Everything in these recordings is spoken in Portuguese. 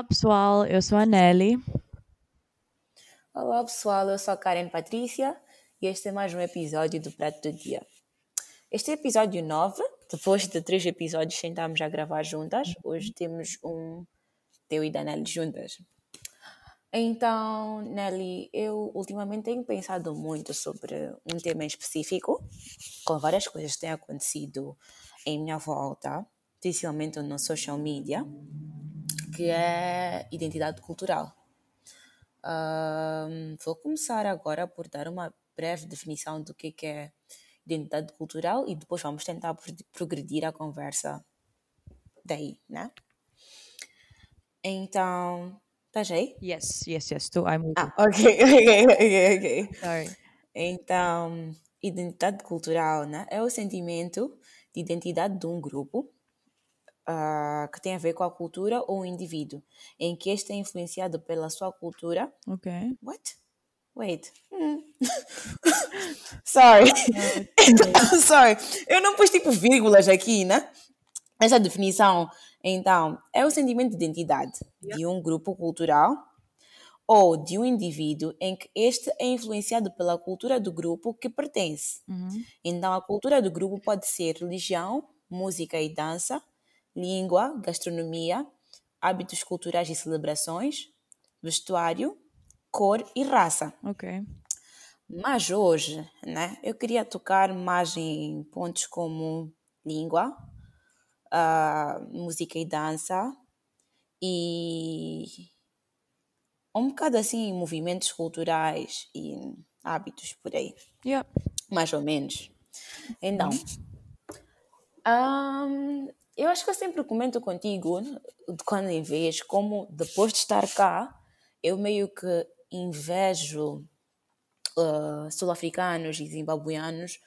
Olá pessoal, eu sou a Nelly. Olá pessoal, eu sou a Karen Patrícia e este é mais um episódio do Prato do Dia. Este é episódio 9, depois de três episódios sentámos a gravar juntas, hoje temos um teu e da Nelly juntas. Então, Nelly, eu ultimamente tenho pensado muito sobre um tema em específico, com várias coisas que têm acontecido em minha volta, principalmente no social media, que é identidade cultural. Um, vou começar agora por dar uma breve definição do que é identidade cultural e depois vamos tentar progredir a conversa daí, né? Então, estás aí? Yes, yes, yes. Estou, I'm Ah, ok, ok, ok, ok. Sorry. Então, identidade cultural né, é o sentimento de identidade de um grupo uh, que tem a ver com a cultura ou o indivíduo, em que este é influenciado pela sua cultura. Ok. What? Wait. Hmm. Sorry. Sorry. Eu não pus tipo vírgulas aqui, né? Essa definição, então, é o sentimento de identidade de um grupo cultural ou de um indivíduo em que este é influenciado pela cultura do grupo que pertence. Uhum. Então, a cultura do grupo pode ser religião, música e dança, língua, gastronomia, hábitos culturais e celebrações, vestuário, cor e raça. Ok. Mas hoje, né, eu queria tocar mais em pontos como língua, ah, música e dança e um bocado assim movimentos culturais e hábitos por aí, Yep. mais ou menos. Então, ahm, eu acho que eu sempre comento contigo, de quando em vez, como depois de estar cá, eu meio que invejo ah, sul-africanos e zimbabueanos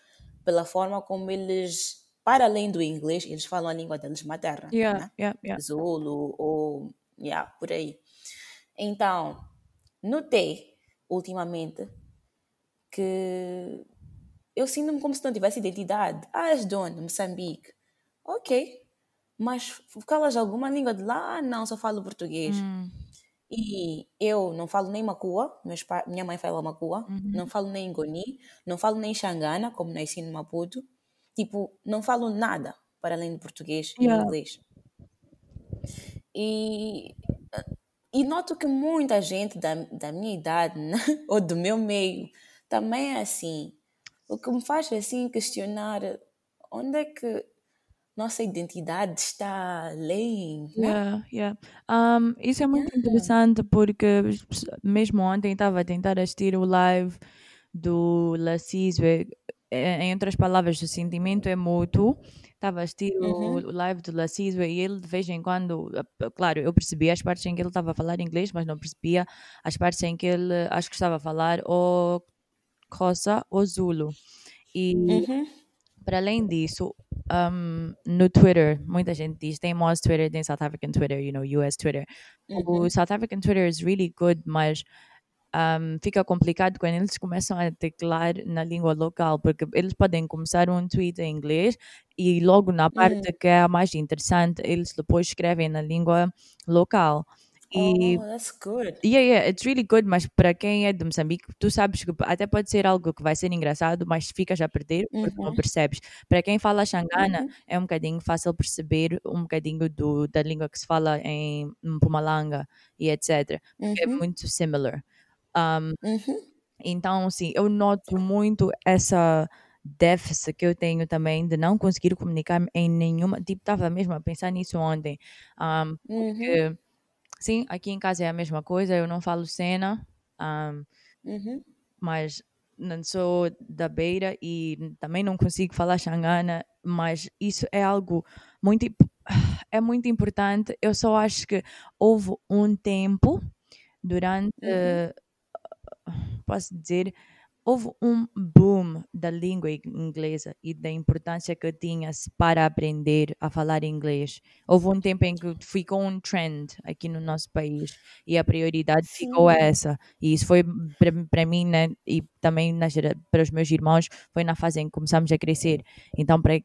pela forma como eles, para além do inglês, eles falam a língua deles materna, Yeah, né? yeah, yeah. Zulu ou yeah, por aí. Então, notei ultimamente que eu sinto-me como se não tivesse identidade. Ah, és de onde? Moçambique. Ok. Mas falas alguma língua de lá? Ah, não, só falo português. Hum, E eu não falo nem Macua, pa- minha mãe fala Macua, uhum. não falo nem Ngoni, não falo nem Xangana, como nasci no Maputo. Tipo, não falo nada para além de português e Yeah. inglês. E, e noto que muita gente da, da minha idade, né, ou do meu meio, também é assim. O que me faz assim questionar onde é que nossa identidade está além, né? Yeah, yeah. Um, isso é muito Yeah. interessante porque mesmo ontem estava a tentar assistir o live do Lacisve. Em outras palavras, o sentimento é mútuo. Estava a assistir o Uhum. o live do Lacisve e ele de vez em quando, eh, claro, eu percebia as partes em que ele estava a falar inglês, mas não percebia as partes em que ele acho que estava a falar ou Xhosa ou Zulu. E Uhum. para além disso, um, no Twitter, muita gente diz, tem Moz Twitter, tem South African Twitter, you know, US Twitter. Uhum. O South African Twitter is really good, mas um, fica complicado quando eles começam a teclar na língua local, porque eles podem começar um tweet em inglês e logo na Uhum. parte que é a mais interessante, eles depois escrevem na língua local. E Oh, that's good. Yeah, yeah, it's really good, mas para quem é de Moçambique, tu sabes que até pode ser algo que vai ser engraçado, mas ficas a perder porque não Uhum. percebes. Para quem fala Xangana, Uhum. é um bocadinho fácil perceber um bocadinho do, da língua que se fala em Mpumalanga e etc. Porque é Uhum. muito similar. Um, então, sim, eu noto muito essa déficit que eu tenho também de não conseguir comunicar em nenhuma. Tipo, estava mesmo a pensar nisso ontem. Um, porque, sim, aqui em casa é a mesma coisa, eu não falo cena, um, Uhum. mas não sou da beira e também não consigo falar xangana, mas isso é algo muito é muito importante. Eu só acho que houve um tempo durante Uhum. posso dizer, houve um boom da língua inglesa e da importância que tinha para aprender a falar inglês. Houve um tempo em que ficou um trend aqui no nosso país e a prioridade ficou Sim. essa. E isso foi para mim né, e também na gera- para os meus irmãos, foi na fase em que começamos a crescer. Então, para,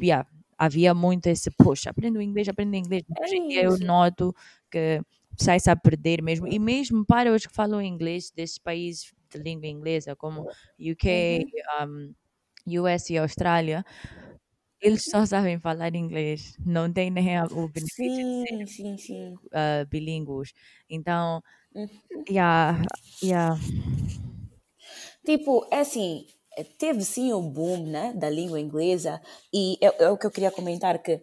yeah, havia muito esse push, aprenda o inglês, aprenda o inglês. É Hoje em dia eu noto que sai-se a perder mesmo. E mesmo para os que falam inglês desses países de língua inglesa, como UK, um, US e Austrália, eles só sabem falar inglês, não têm nem o benefício de Sim, sim, sim. uh, bilíngues. Então, Uhum. yeah, yeah, Tipo, é assim, teve sim o boom, né, da língua inglesa e é, é o que eu queria comentar que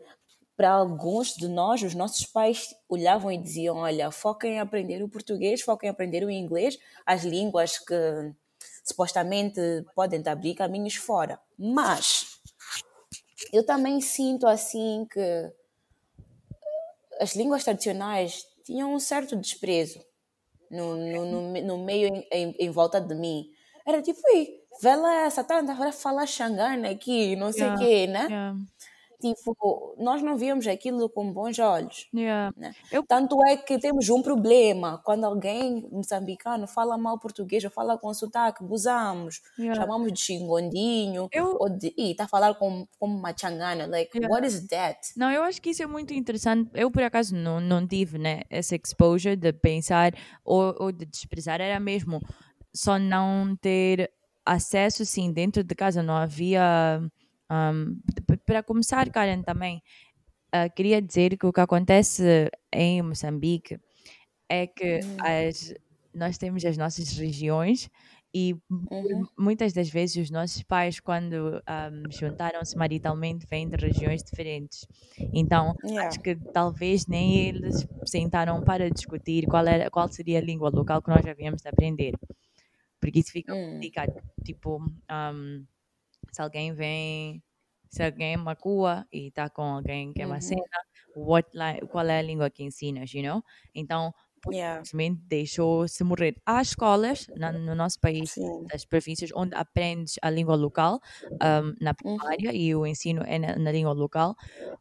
para alguns de nós, os nossos pais olhavam e diziam, olha, foquem em aprender o português, foquem em aprender o inglês, as línguas que supostamente podem abrir caminhos fora. Mas eu também sinto assim que as línguas tradicionais tinham um certo desprezo no, no, no, no meio em, em, volta de mim. Era tipo, "Ui, vê lá essa tanta a falar xangana aqui, não sei o Yeah, quê, né? yeah, Tipo, nós não víamos aquilo com bons olhos. yeah. Né? Eu- Tanto é que temos um problema quando alguém moçambicano fala mal português ou fala com sotaque, busamos, Yeah. chamamos de xingondinho, Eu- ou de, ih, tá a falar como, como uma changana, like, Yeah. what is that? Não, eu acho que isso é muito interessante. Eu, por acaso, não, não tive né, essa exposure de pensar ou, ou de desprezar. Era mesmo só não ter acesso, sim, dentro de casa. Não havia. Um, para começar, Karen, também, ah, queria dizer que o que acontece em Moçambique é que as, nós temos as nossas regiões e Uhum. muitas das vezes os nossos pais, quando um, juntaram-se maritalmente, vêm de regiões diferentes. Então, Yeah. acho que talvez nem eles sentaram para discutir qual, era, qual seria a língua local que nós havíamos de aprender. Porque isso fica Hum. complicado. Tipo, um, se alguém vem, se alguém é macua e está com alguém que é Uhum. macena, what li- qual é a língua que ensinas, you know? Então, Yeah. deixou-se morrer. Há escolas na- no nosso país, Sim. das províncias, onde aprendes a língua local um, na Uhum. primária e o ensino é na, na língua local,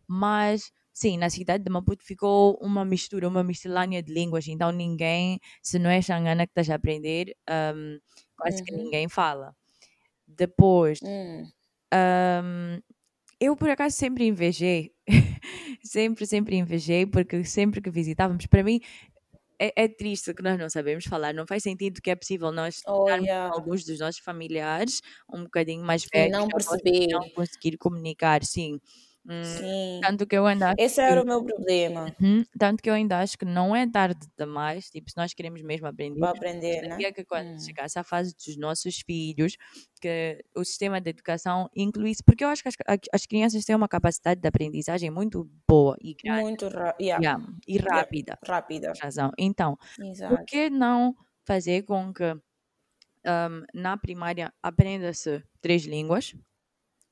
mas sim, na cidade de Maputo ficou uma mistura, uma miscelânea de línguas, então ninguém, se não é xangana que estás a aprender, um, quase que Uhum. ninguém fala. Depois, Hum. um, eu por acaso sempre invejei, sempre, sempre invejei, porque sempre que visitávamos, para mim é, é triste que nós não sabemos falar, não faz sentido que é possível nós Oh, yeah. alguns dos nossos familiares um bocadinho mais E velhos não perceber. não conseguir comunicar, sim. Hum, Sim. tanto que eu ainda acho Esse era o meu problema Uhum, Tanto que eu ainda acho que não é tarde demais, tipo, se nós queremos mesmo aprender, para aprender, né? que quando Hum. chegasse a fase dos nossos filhos, que o sistema de educação incluísse, porque eu acho que as, as crianças têm uma capacidade de aprendizagem muito boa e grande, Muito ra yeah. yeah, e Yeah. rápida, rápida. tens razão. Então, por Exato. que não fazer com que um, na primária aprenda-se três línguas,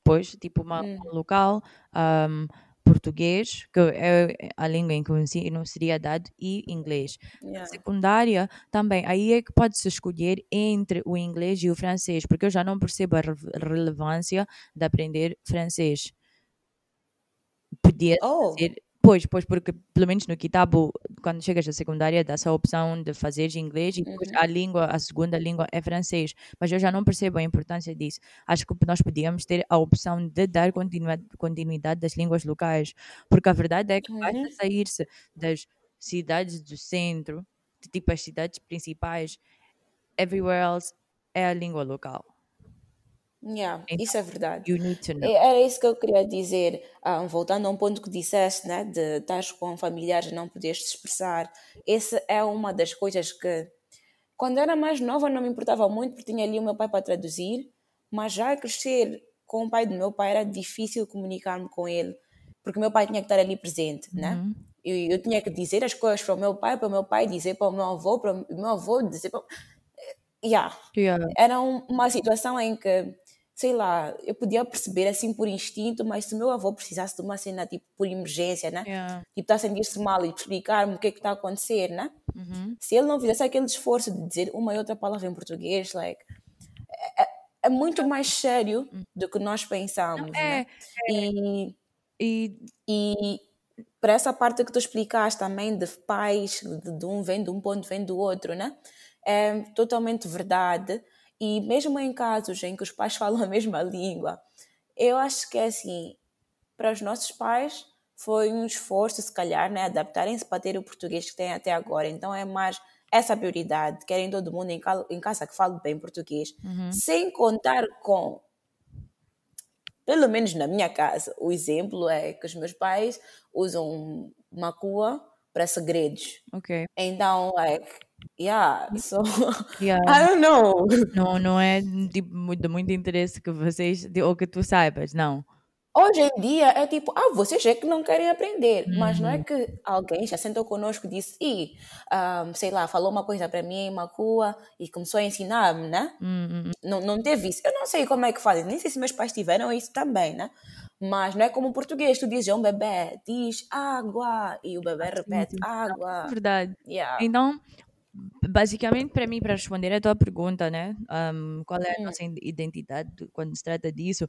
depois, tipo, uma, Hum. uma local, um, português, que é a língua em que o ensino seria dado, e inglês. Na Yeah. secundária, também, aí é que pode-se escolher entre o inglês e o francês, porque eu já não percebo a re- relevância de aprender francês. Podia Oh, fazer. Pois, pois, porque pelo menos no Kitabo, quando chegas à secundária, dá-se a opção de fazeres inglês e depois Uhum. a língua, a segunda língua é francês. Mas eu já não percebo a importância disso. Acho que nós podíamos ter a opção de dar continuidade das línguas locais, porque a verdade é que basta Uhum. sair-se das cidades do centro, de tipo as cidades principais, everywhere else é a língua local. Yeah, Então, isso é verdade. you need to know. É- Era isso que eu queria dizer, ah, voltando a um ponto que disseste, né, de estar com familiares e não poderes te expressar. Essa é uma das coisas que, quando era mais nova, não me importava muito, porque tinha ali o meu pai para traduzir, mas já a crescer com o pai do meu pai era difícil comunicar-me com ele, porque o meu pai tinha que estar ali presente, né? Uhum. E eu tinha que dizer as coisas para o meu pai, para o meu pai dizer para o meu avô, para o meu avô dizer para. Yeah. Yeah. Era um- uma situação em que, sei lá, eu podia perceber assim por instinto, mas se o meu avô precisasse de uma cena tipo por emergência, né? Yeah. Tipo, está a sentir-se mal e explicar-me o que é que está a acontecer, né? Uhum. Se ele não fizesse aquele esforço de dizer uma e outra palavra em português, like, é, é- é muito mais sério do que nós pensamos, É, né? E, e e para essa parte que tu explicaste também de pais, de, de um vem de um ponto, vem do outro, né? É totalmente verdade. E mesmo em casos em que os pais falam a mesma língua, eu acho que é assim, para os nossos pais foi um esforço, se calhar, né? adaptarem-se para ter o português que têm até agora. Então é mais essa prioridade. Querem todo mundo em, em casa que fale bem português, Uhum. sem contar com, pelo menos na minha casa, o exemplo é que os meus pais usam macua para segredos. Ok. Então, like, yeah, so Yeah. I don't know. Não, não é tipo, de muito interesse que vocês, ou que tu saibas, não. Hoje em dia é tipo, ah, vocês é que não querem aprender, mas não é Uhum. que alguém já sentou conosco e disse, e, ah, sei lá, falou uma coisa para mim, uma rua, e começou a ensinar-me, né? Hum, hum, hum. Não, não teve isso. Eu não sei como é que fazem, nem sei se meus pais tiveram isso também, né? Mas não é como o português, tu dizes a um bebê, diz água, e o bebê repete água. É verdade. Yeah. Então, basicamente, para mim, para responder a tua pergunta, né? um, qual é a Hum. nossa iden- identidade quando se trata disso?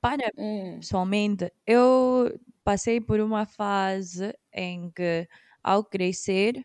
Para Hum, pessoalmente, eu passei por uma fase em que, ao crescer,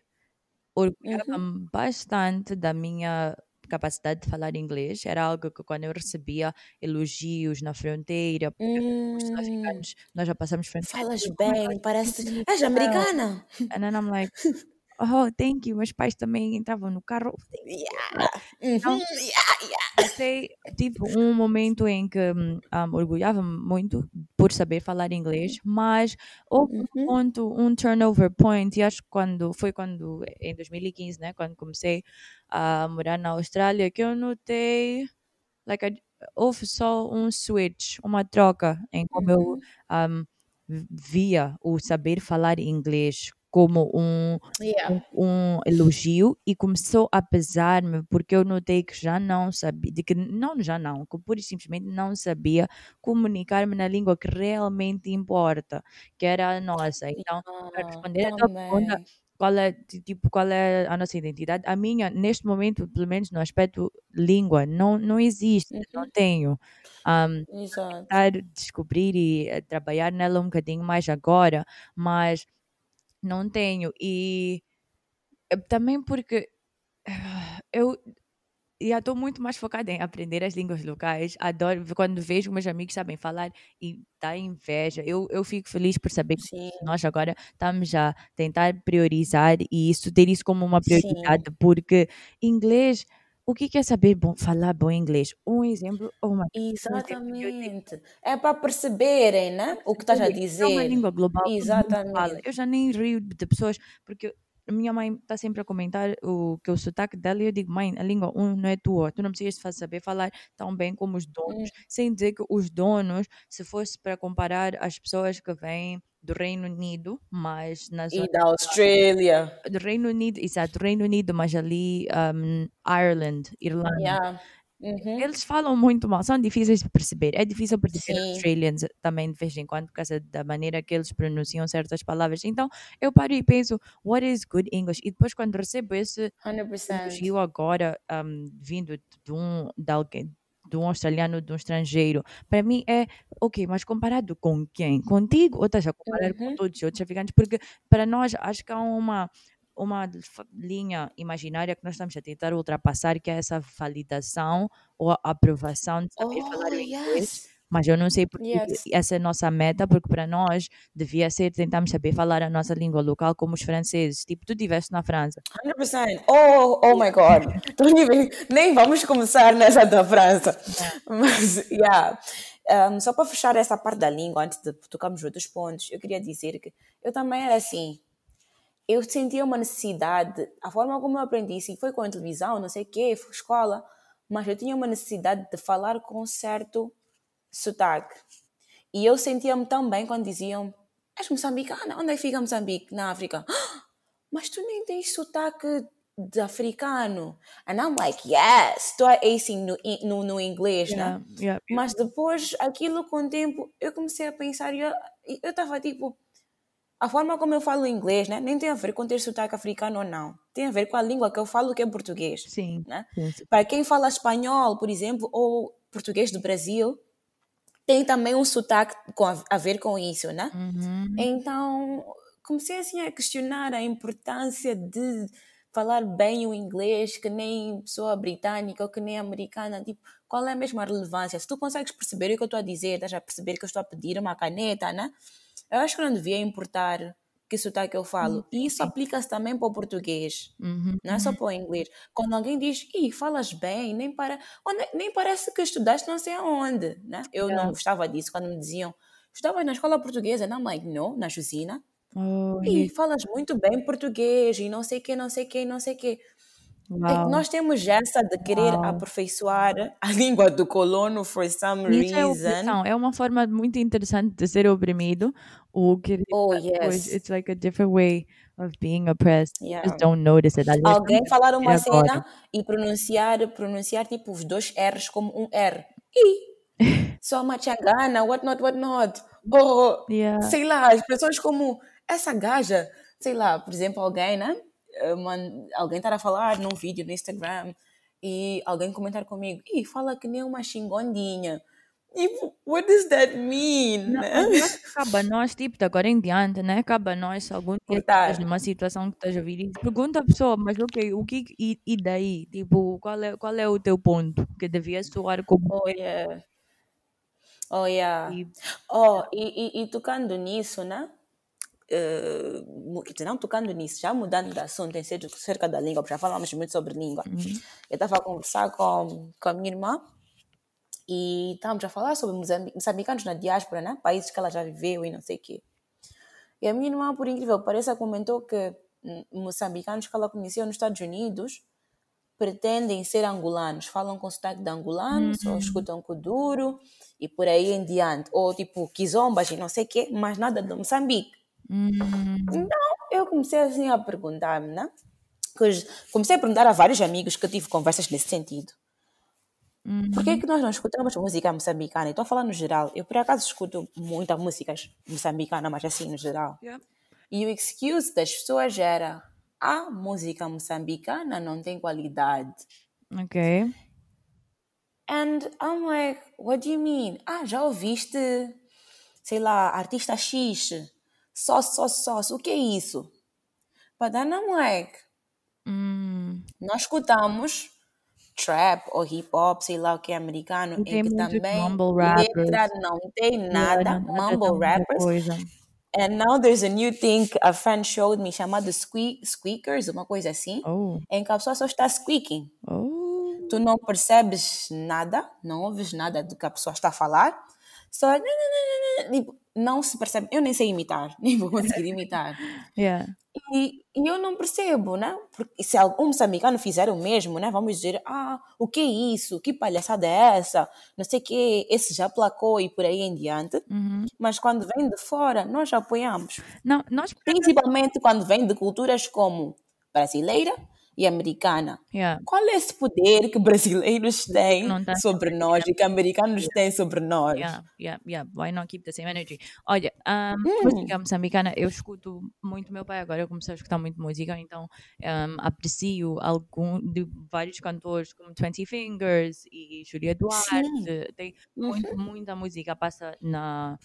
uhum, orgulhava-me bastante da minha capacidade de falar inglês. Era algo que, quando eu recebia elogios na fronteira, porque os hum, sul-africanos, nós já passamos fronteira. falas "Oh my God, bem, parece. És well." americana? And then I'm like, oh, thank you. Meus pais também entravam no carro. Yeah. Então, Uhum, yeah, yeah. passei, tive um momento em que um, orgulhava-me muito por saber falar inglês, mas houve um Uhum, ponto, um turnover point, e acho que quando, foi quando, em 2015, né, quando comecei a morar na Austrália, que eu notei, like, a- houve só um switch, uma troca em como eu uhum. um, via o saber falar inglês como um, Yeah. um, um elogio e começou a pesar-me porque eu notei que já não sabia, de que não já não, que pura e simplesmente não sabia comunicar-me na língua que realmente importa, que era a nossa. Então, para responder a tua pergunta, qual é, ti- tipo, qual é a nossa identidade? A minha, neste momento, pelo menos no aspecto língua, não, não existe, não Uhum, tenho. Um, exato. tentar descobrir e eh, trabalhar nela um bocadinho mais agora, mas não tenho. E também porque eu já estou muito mais focada em aprender as línguas locais. Adoro quando vejo meus amigos sabem falar e dá inveja. Eu, eu fico feliz por saber que Sim, nós agora estamos a tentar priorizar e isso ter isso como uma sim, prioridade, porque inglês, o que que é saber bom, falar bom inglês? Um exemplo, oh um eu tenho exatamente. É para perceberem, né? O que estás a perceber, é uma dizer. língua global. Exatamente. Eu já nem rio de pessoas, porque a minha mãe está sempre a comentar o que o sotaque dela e eu digo, mãe, a língua um não é tua, tu não precisas saber falar tão bem como os Hum, donos, sem dizer que os donos, se fosse para comparar as pessoas que vêm do Reino Unido, mas na E zona da Austrália. do Reino Unido, exato, Reino Unido, mas ali um, Ireland, Irlanda, Yeah. Uhum. eles falam muito mal, são difíceis de perceber. É difícil perceber Sim. Australians também de vez em quando por causa da maneira que eles pronunciam certas palavras. Então eu paro e penso, what is good English? E depois quando recebo esse 100%. elogio agora um, vindo de um, de alguém, de um australiano, de um estrangeiro, para mim é, ok, mas comparado com quem? Contigo ou estás a comparar com Uhum. todos os outros africanos? Porque para nós acho que há uma uma linha imaginária que nós estamos a tentar ultrapassar, que é essa validação ou aprovação de saber falar Oh, o inglês. Mas eu não sei porque Yes. essa é a nossa meta, porque para nós devia ser tentarmos saber falar a nossa língua local como os franceses. Tipo, tu estiveste na França. 100%. Oh, oh my God. Nem vamos começar nessa da França. Mas, yeah. Um, só para fechar essa parte da língua, antes de tocarmos outros pontos, eu queria dizer que eu também era assim. Eu sentia uma necessidade, a forma como eu aprendi, assim, foi com a televisão, não sei o quê, foi escola, mas eu tinha uma necessidade de falar com um certo sotaque. E eu sentia-me tão bem quando diziam: És moçambicana? Onde é que fica Moçambique? Na África. "Ah, Mas tu nem tens sotaque de africano. And I'm like, yes, estou acing no, no, no inglês, né? Yeah, yeah, Mas depois, aquilo com o tempo, eu comecei a pensar eu estava tipo, a forma como eu falo inglês, né? Nem tem a ver com ter sotaque africano ou não. Tem a ver com a língua que eu falo, que é português. Sim, Né? sim. Para quem fala espanhol, por exemplo, ou português do Brasil, tem também um sotaque com a, a ver com isso, né? Uhum. Então, comecei assim a questionar a importância de falar bem o inglês, que nem pessoa britânica ou que nem americana. Tipo, qual é a mesma relevância? Se tu consegues perceber o que eu estou a dizer, estás a perceber que eu estou a pedir uma caneta, né? eu acho que não devia importar que sotaque eu falo. E isso aplica-se também para o português, Uhum. não é só para o inglês. Quando alguém diz, ih, falas bem, nem, para... nem, nem parece que estudaste não sei aonde, né? Eu não gostava disso quando me diziam, estudavas na escola portuguesa, não, like, não, na Jusina. Oh, Ih, falas muito bem português e não sei o que, não sei o que, não sei o que. É que nós temos essa de querer aperfeiçoar a língua do colono for some Isso é reason. opressão. É uma forma muito interessante de ser oprimido. O querer Oh, yes. it's like a different way of being oppressed. Yeah. Just don't notice it. Aliás, Alguém falar uma ver agora. cena e pronunciar, pronunciar tipo os dois R's como um R. E só uma changana, what not, what not. Ou, Yeah. sei lá, expressões como essa gaja. Sei lá, por exemplo, alguém, né? Eh, alguém estar a falar num vídeo no Instagram e alguém comentar comigo, e fala que nem uma xingondinha. Tipo, what does that mean? Não, né? mas eu acho que cabe a nós, tipo, de agora em diante, né? Cabe a nós, se algum dia estás numa situação que estás a vir e pergunta à pessoa, mas ok, o que e, e daí? Tipo, qual é, qual é o teu ponto? Que devia soar como Oh, yeah. Oh, yeah. e- Oh, e, e, e tocando nisso, né? Dizer, não tocando nisso, já mudando de assunto em ser- cerca da língua, porque já falamos muito sobre língua. Eu estava a conversar com, com a minha irmã e estávamos a falar sobre moçambicanos na diáspora, né? Países que ela já viveu e não sei o quê. E a minha irmã, por incrível que pareça, comentou que moçambicanos que ela conheceu nos Estados Unidos pretendem ser angolanos, falam com sotaque de angolano, só escutam kuduro e por aí em diante. Ou tipo quizombas e não sei o quê, mas nada de Moçambique. Hum, Então eu comecei assim a perguntar-me, né? Comecei a perguntar a vários amigos que eu tive conversas nesse sentido. hum, Por que, que nós não escutamos música moçambicana? Estou a falar no geral. Eu, por acaso, escuto muita música moçambicana, mas assim, no geral. yeah. E o excuse das pessoas era a música moçambicana não tem qualidade. Ok. And I'm like, what do you mean? Ah, já ouviste, sei lá, artista X, só, só, só, o que é isso? But then I'm like, Hum, nós escutamos trap ou hip hop, sei lá o que é americano, E tem que também letra não tem nada, não- nada mumble rappers. coisa. And now there's a new thing a friend showed me chamado squeak, squeakers, uma coisa assim, Oh, em que a pessoa só está squeaking. oh. Tu não percebes nada, não ouves nada do que a pessoa está a falar, só tipo, não se percebe. Eu nem sei imitar, nem vou conseguir imitar. Yeah. E, e eu não percebo, né? Porque se algum moçambicano fizer o mesmo, né? Vamos dizer, ah, o que é isso? Que palhaçada é essa? Não sei o quê, esse já placou e por aí em diante. Uhum. Mas quando vem de fora, nós apoiamos. Não, nós. Principalmente quando vem de culturas como brasileira e americana. Yeah. Qual é esse poder que brasileiros têm tá sobre nós e que americanos têm sobre nós? Yeah, yeah, yeah. Why not keep the same energy? Olha, um, Hum. música moçambicana, eu escuto muito meu pai agora, eu comecei a escutar muito música, então um, aprecio algum de vários cantores como Twenty Fingers e Júlia Duarte. Tem muito, muita música passa na,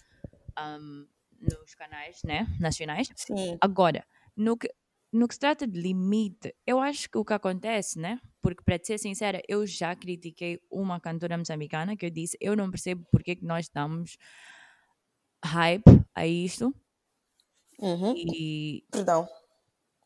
um, nos canais né, nacionais. Sim. Agora, no que, no que se trata de limite, eu acho que o que acontece, né? Porque, para te ser sincera, eu já critiquei uma cantora moçambicana que eu disse: eu não percebo porque é que nós damos hype a isto. Uhum. E, Perdão.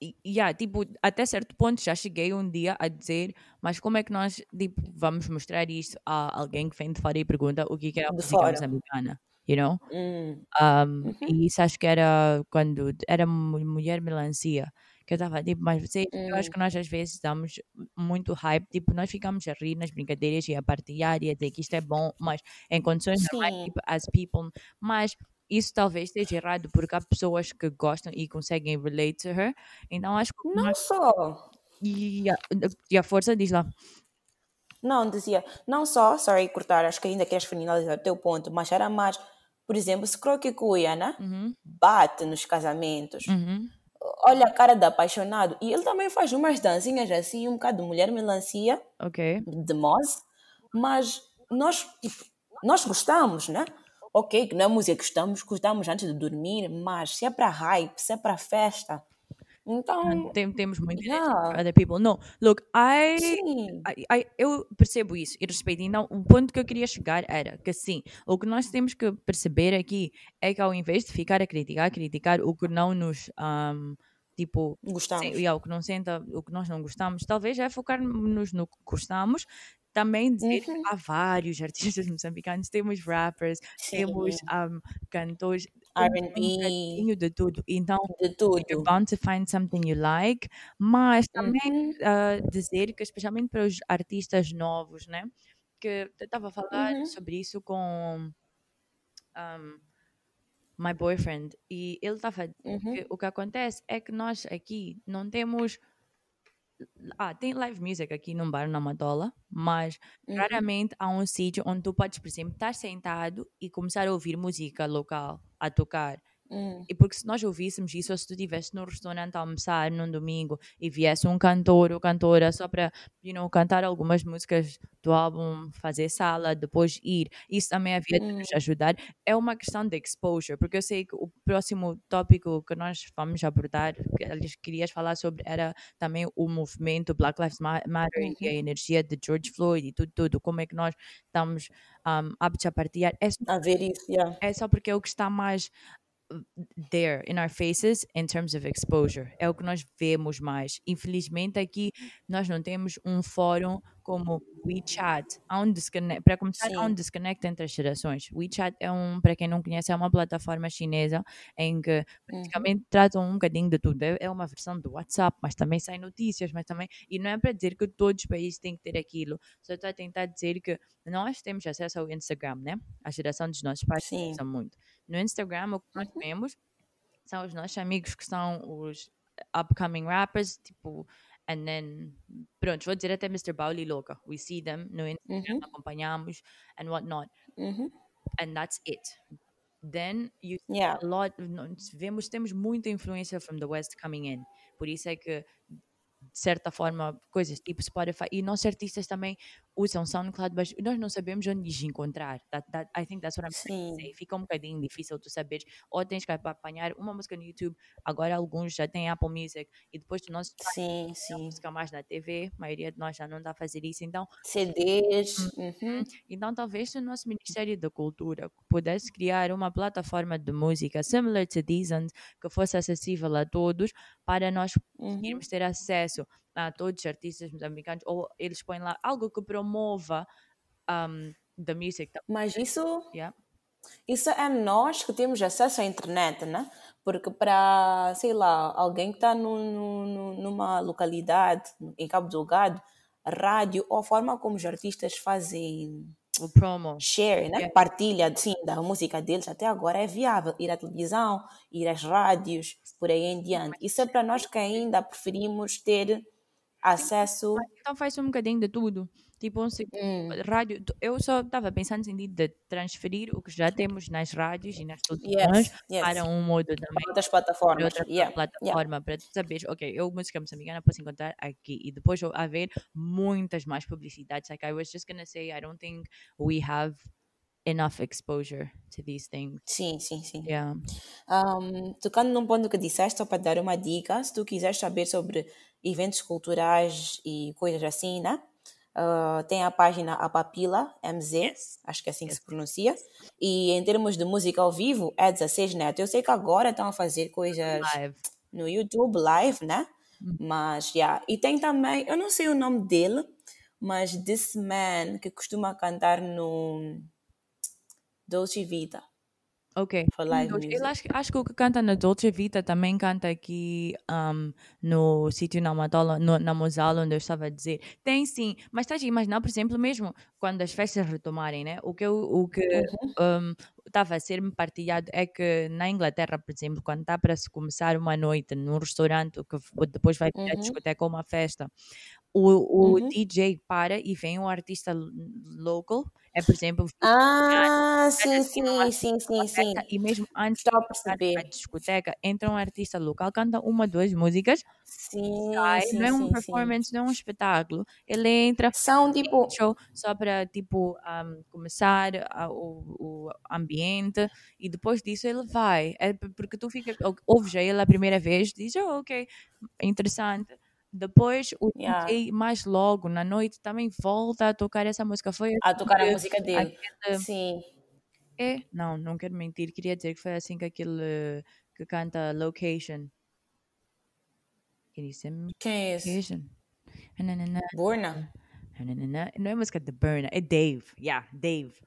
e yeah, tipo, até certo ponto já cheguei um dia a dizer: mas como é que nós tipo, vamos mostrar isto a alguém que vem de fora e pergunta o que que é a música fora. moçambicana? You know? Hum. Um, E isso acho que era quando era mu- Mulher Melancia. Que eu estava tipo, mas você, eu acho que nós às vezes damos muito hype, tipo, nós ficamos a rir nas brincadeiras e a partilhar e a dizer que isto é bom, mas em condições normais, tipo, as people, mas isso talvez esteja errado porque há pessoas que gostam e conseguem relate to her, então acho que Não nós, só. e, a, e a força diz lá, Não, dizia, não só, sorry, cortar, acho que ainda queres finalizar o teu ponto, mas era mais, por exemplo, se Croque né? uhum, Bate nos casamentos. uhum, Olha a cara do apaixonado. E ele também faz umas dancinhas assim, um bocado de mulher melancia, ok, de Moz, mas nós, tipo, nós gostamos, né? Ok, que não é música gostamos, gostamos antes de dormir, mas se é para hype, se é para festa, Então, Tem, temos muito yeah, other people. No, look, I, I, I- eu percebo isso e respeito. Então, o ponto que eu queria chegar era que sim, o que nós temos que perceber aqui é que ao invés de ficar a criticar, criticar o que não nos um, tipo gostamos. yeah, o que não senta, o que nós não gostamos, talvez é focar-nos no que gostamos. Também dizer que Uhum, há vários artistas moçambicanos, temos rappers, temos sim, um, cantores, um R&B, bocadinho de tudo. Então, de you're tudo. bound to find something you like, mas também Uhum, ah, dizer que, especialmente para os artistas novos, né? Que eu estava a falar uhum, sobre isso com um, my boyfriend e ele estava dizer uhum, o que acontece é que nós aqui não temos. Ah, tem live music aqui num bar na Madola, mas uhum, raramente há um sítio onde tu podes, por exemplo, estar sentado e começar a ouvir música local a tocar. Uhum, E porque se nós ouvíssemos isso, ou se tu estivesse no restaurante a almoçar num domingo e viesse um cantor ou cantora só para you know, cantar algumas músicas do álbum, fazer sala, depois ir, isso também havia de nos uhum, ajudar. É uma questão de exposure, porque eu sei que o próximo tópico que nós vamos abordar, que aliás, querias falar sobre, era também o movimento Black Lives Ma- Matter e a uhum. energia de George Floyd e tudo, tudo, como é que nós estamos um, aptos a partilhar. É, A ver isso, yeah. é só porque é o que está mais there in our faces in terms of exposure. É o que nós vemos mais. Infelizmente aqui nós não temos um fórum como WeChat. Há um para começar, há um Sim, desconnect entre as gerações. WeChat é um, para quem não conhece, é uma plataforma chinesa em que uhum, praticamente tratam um bocadinho de tudo. É é uma versão do WhatsApp, mas também sai notícias, mas também. E não é para dizer que todos os países têm que ter aquilo. Só estou a tentar dizer que nós temos acesso ao Instagram, né? A geração dos nossos pais usa muito. No Instagram, o que nós uhum, vemos são os nossos amigos que são os upcoming rappers, tipo, and then, pronto, vou dizer até Mr. Bauli Louca. We see them no Instagram, uhum, acompanhamos and whatnot, uhum, and that's it. Then you see yeah, a lot, no- vemos, temos muita influência from the West coming in. Por isso é que de certa forma, coisas tipo Spotify, e nossos artistas também usam SoundCloud, mas nós não sabemos onde os encontrar. That, that, I think that's what I'm sim, say. Fica um bocadinho difícil tu saberes, ou tens que apanhar uma música no YouTube, agora alguns já têm Apple Music, e depois do nosso sim, sim. música mais na TV, a maioria de nós já não está a fazer isso, então CDs, uhum, então, talvez o nosso Ministério da Cultura pudesse criar uma plataforma de música similar to Decent, que fosse acessível a todos, para nós uhum. conseguirmos ter acesso a todos os artistas moçambicanos, ou eles põem lá algo que promova um, the music. Mas isso, Yeah. isso é nós que temos acesso à internet, né? Porque para, sei lá, alguém que está numa localidade, em Cabo Delgado, rádio ou a forma como os artistas fazem O promo. share, né? Yeah. Partilha sim, da música deles, até agora é viável ir à televisão, ir às rádios, por aí em diante. Isso é para nós que ainda preferimos ter acesso. Então faz um bocadinho de tudo. Tipo, um, Hum, rádio, eu só estava pensando no sentido de transferir o que já temos nas rádios e nas televisões yes, yes. para um modo também Outras plataformas. outra Yeah, yeah. plataforma para tu saberes, ok, eu música moçambicana posso encontrar aqui e depois vai haver muitas mais publicidades. Like I was just gonna say, I don't think we have enough exposure to these things. Sim, sim, sim. Yeah. Um, tocando num ponto que disseste, só para dar uma dica, se tu quiseres saber sobre eventos culturais e coisas assim, né? Uh, tem a página Apapila MZ, Yes. acho que é assim que se pronuncia. E em termos de música ao vivo, é 16 Neto. Eu sei que agora estão a fazer coisas Live. no YouTube live, né? Mas, yeah. E tem também, eu não sei o nome dele, mas This Man, que costuma cantar no Dolce Vita, Ok. for live Dois. music. Ele acho, que- acho que o que canta na Dolce Vita também canta aqui um, no sítio na Matola, no, na Mozala, onde eu estava a dizer. Tem sim, mas estás a imaginar, por exemplo, mesmo quando as festas retomarem, né? O que, eu, o que um, estava a ser-me partilhado é que na Inglaterra, por exemplo, quando está para se começar uma noite num restaurante que depois vai virar Uhum. discoteca ou uma festa, o, o Uhum. DJ para e vem um artista local, é por exemplo, Ah, sim, assim numa sim, sim, sim, sim. discoteca e mesmo antes Estou a de na discoteca, entra um artista local, canta uma, duas músicas, Sim, sai, sim, não é um sim, sim. performance, não é um espetáculo. Ele entra, São tipo. show só para tipo um, começar a- o, o ambiente e depois disso ele vai é porque tu fica ou- ouves a ele a primeira vez diz oh, ok interessante depois o Yeah, DJ mais logo na noite também volta a tocar essa música foi a assim tocar a música dele. aquele Sim. é não não quero mentir queria dizer que foi assim que aquele que canta Location Quem é esse? location. Burna? Não é música de Burna, é Dave. Yeah, Dave.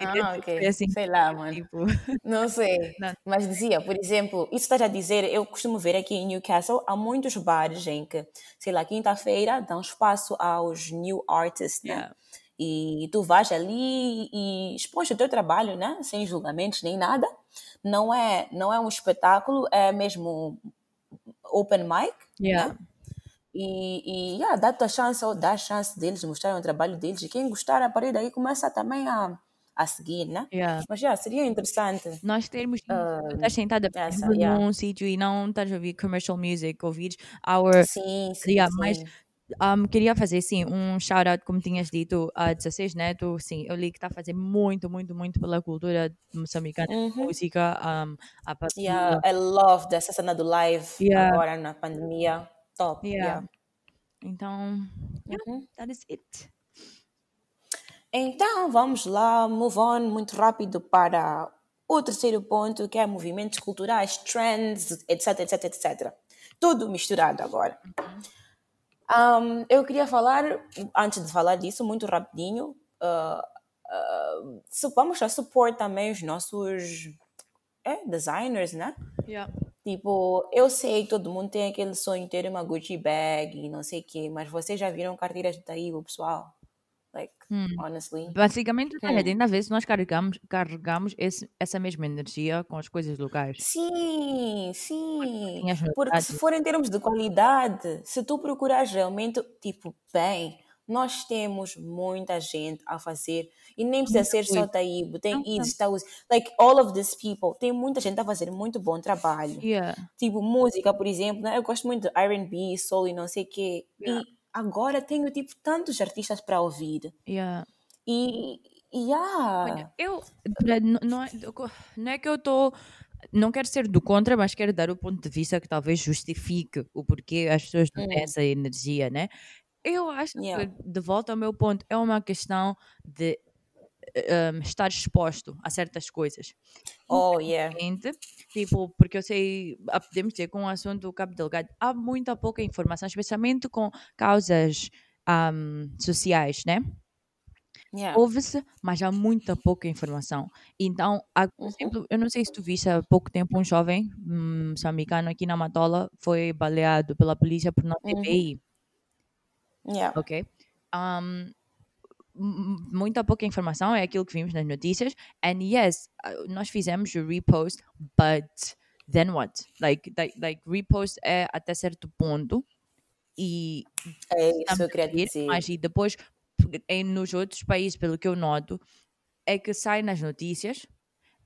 Ah, ok. assim, Sei lá, mano. tipo. Não sei. Não. Mas dizia, por exemplo, isso estás a dizer, eu costumo ver aqui em Newcastle, há muitos bares em que, sei lá, quinta-feira dão espaço aos new artists, né? Yeah. E tu vais ali e expões o teu trabalho, né? Sem julgamentos nem nada. Não é, não é um espetáculo, é mesmo open mic, Yeah. né? E, e yeah, dá-te a chance, ou dá a chance deles mostrarem o trabalho deles. E quem gostar, a partir daí começa também a, a seguir, né? Yeah. Mas já, seria interessante. Nós termos isso, tu estás sentada essa, yeah. num sítio e não estás a ouvir commercial music, ouvires our. Sim, sim, Yeah, sim. mas um, queria fazer sim um shout out, como tinhas dito, a 16 Neto. Sim, eu li que está a fazer muito, muito, muito pela cultura moçambicana, Uhum. música, um, a. Yeah, I love dessa cena do live Yeah. agora na pandemia. Top. Yeah. Yeah. Então, yeah, Uhum. that is it. Então, vamos lá, move on muito rápido para o terceiro ponto, que é movimentos culturais, trends, etc, etc, etc. Tudo misturado agora. Um, eu queria falar, antes de falar disso, muito rapidinho, uh, uh, vamos a supor também os nossos é, designers, né? Yeah. Tipo, eu sei que todo mundo tem aquele sonho de ter uma Gucci bag e não sei o quê, mas vocês já viram carteiras de Taigo, pessoal? Like, Hum. honestly. Basicamente, Hum. ainda vez nós carregamos, carregamos esse, essa mesma energia com as coisas locais. Sim, sim. As Porque se for em termos de qualidade, se tu procurares realmente, tipo, bem, nós temos muita gente a fazer, e nem precisa Muita ser só coisa. Taíbo, tem. Easy, Taús, like, all of these people, tem muita gente a fazer muito bom trabalho. Yeah. Tipo, música, por exemplo, né? eu gosto muito de R&B, soul e não sei o quê, Yeah. e agora tenho, tipo, tantos artistas para ouvir, Yeah. e, yeah, eu não é, não é que eu estou. Não quero ser do contra, mas quero dar o ponto de vista que talvez justifique o porquê as pessoas têm Hum. essa energia, né? Eu acho yeah, que, de volta ao meu ponto, é uma questão de um, estar exposto a certas coisas. oh yeah, tipo, porque eu sei, ah, podemos dizer, com o assunto do Cabo Delgado, há muita pouca informação, especialmente com causas ahm, sociais, né? yeah, Ouve-se, mas há muita pouca informação. Então, há, por uhum, exemplo, eu não sei se tu viste há pouco tempo um jovem hum, moçambicano aqui na Matola foi baleado pela polícia por não ter uhum, BI, yeah, ok? Ahm, m- muita pouca informação é aquilo que vimos nas notícias. And yes, ah, nós fizemos o repost, but then what? Like, like, like repost é até certo ponto e é isso eu queria ver, dizer. mas e depois em, nos outros países, pelo que eu noto, é que sai nas notícias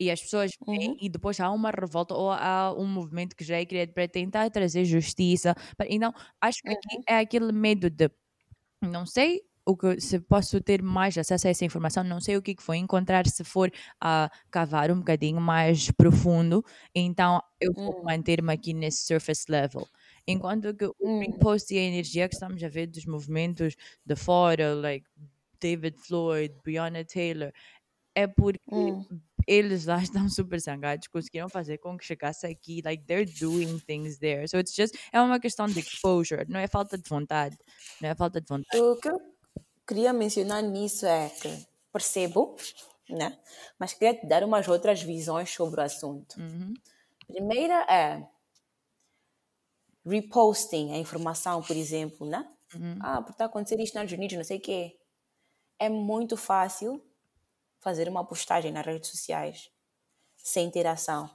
e as pessoas veem Uhum, e depois há uma revolta ou há um movimento que já é criado para tentar trazer justiça. Então, acho que aqui uhum, é aquele medo de não sei o que se posso ter mais acesso a essa informação, não sei o que que vou encontrar se for a cavar um bocadinho mais profundo, então eu vou hum, manter-me aqui nesse surface level. Enquanto que o hum, repost e a energia que estamos a ver dos movimentos de fora, like David Floyd, Breonna Taylor, é porque hum. Eles lá estão super zangados, conseguiram fazer com que chegasse aqui, like they're doing things there. So it's just, é uma questão de exposure, não é falta de vontade, não é falta de vontade. O que eu queria mencionar nisso é que percebo, né? Mas queria te dar umas outras visões sobre o assunto. Uhum. Primeira é reposting a informação, por exemplo, né? Uhum. Ah, por estar acontecendo isto nos Estados Unidos, não sei o quê. É muito fácil fazer uma postagem nas redes sociais sem interação,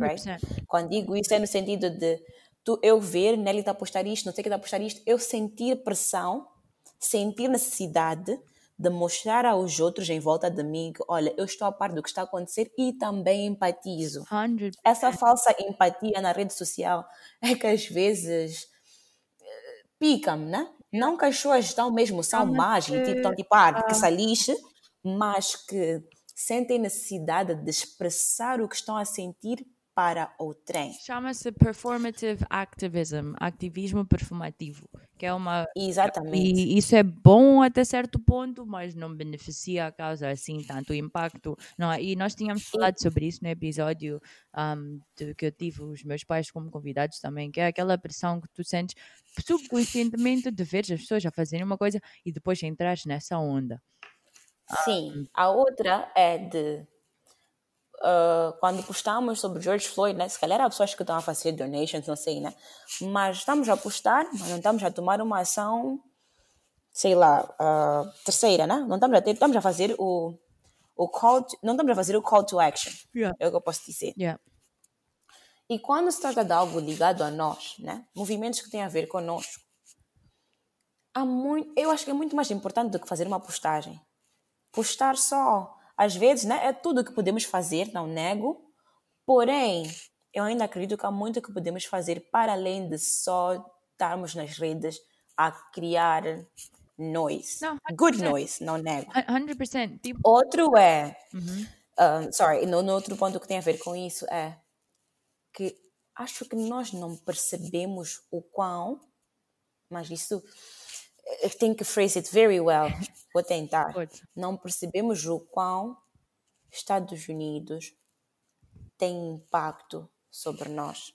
right? 100%. Quando digo isso é no sentido de tu, eu ver Nelly está a postar isto, não sei o que está a postar isto, eu sentir pressão, sentir necessidade de mostrar aos outros em volta de mim que, olha, eu estou a par do que está a acontecer e também empatizo. 100%. Essa falsa empatia na rede social é que às vezes eh, pica-me, né? Não que as pessoas estão mesmo, são más e tipo, estão tipo, ah, que se lixe, mas que sentem necessidade de expressar o que estão a sentir para o trem. Chama-se performative activism, ativismo performativo, que é uma Exatamente. e isso é bom até certo ponto, mas não beneficia a causa assim tanto impacto. Não, é? e nós tínhamos falado sobre isso no episódio um, de, que eu tive os meus pais como convidados também, que é aquela pressão que tu sentes subconscientemente de ver as pessoas a fazerem uma coisa e depois entras nessa onda. Sim. A outra é de ah, quando postamos sobre George Floyd, né? Se calhar há pessoas que estão a fazer donations, não sei, né? Mas estamos a postar, mas não estamos a tomar uma ação, sei lá, ah, terceira, né? Não estamos a ter, estamos a fazer o, o call, to- não estamos a fazer o call to action. Yeah. É o que eu posso dizer. Yeah. E quando se trata de algo ligado a nós, né? Movimentos que têm a ver conosco, há muito, eu acho que é muito mais importante do que fazer uma postagem. Postar só, às vezes, né? É tudo que podemos fazer, não nego. Porém, eu ainda acredito que há muito que podemos fazer para além de só estarmos nas redes a criar noise. Não, Good 100%. noise, não nego. 100%. Tipo, Outro é, uhum. ah, sorry, no, no outro ponto que tem a ver com isso é que acho que nós não percebemos o quão, mas isso tenho que phrase it very well, vou tentar. Não percebemos o quão Estados Unidos tem impacto sobre nós.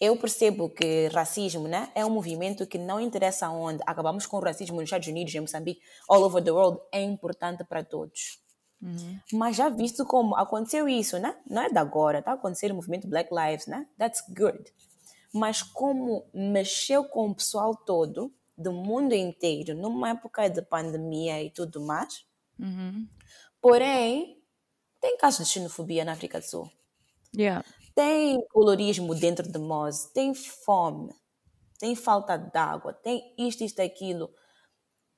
Eu percebo que racismo né, é um movimento que não interessa onde. Acabamos com o racismo nos Estados Unidos, em Moçambique, all over the world, é importante para todos. Uhum. Mas já visto como aconteceu isso, né? Não é de agora, está acontecendo o movimento Black Lives, né? That's good. Mas como mexeu com o pessoal todo, do mundo inteiro, numa época de pandemia e tudo mais. Uhum. Porém, tem casos de xenofobia na África do Sul. Yeah. Tem colorismo dentro de nós, tem fome, tem falta de água, tem isto, isto, aquilo.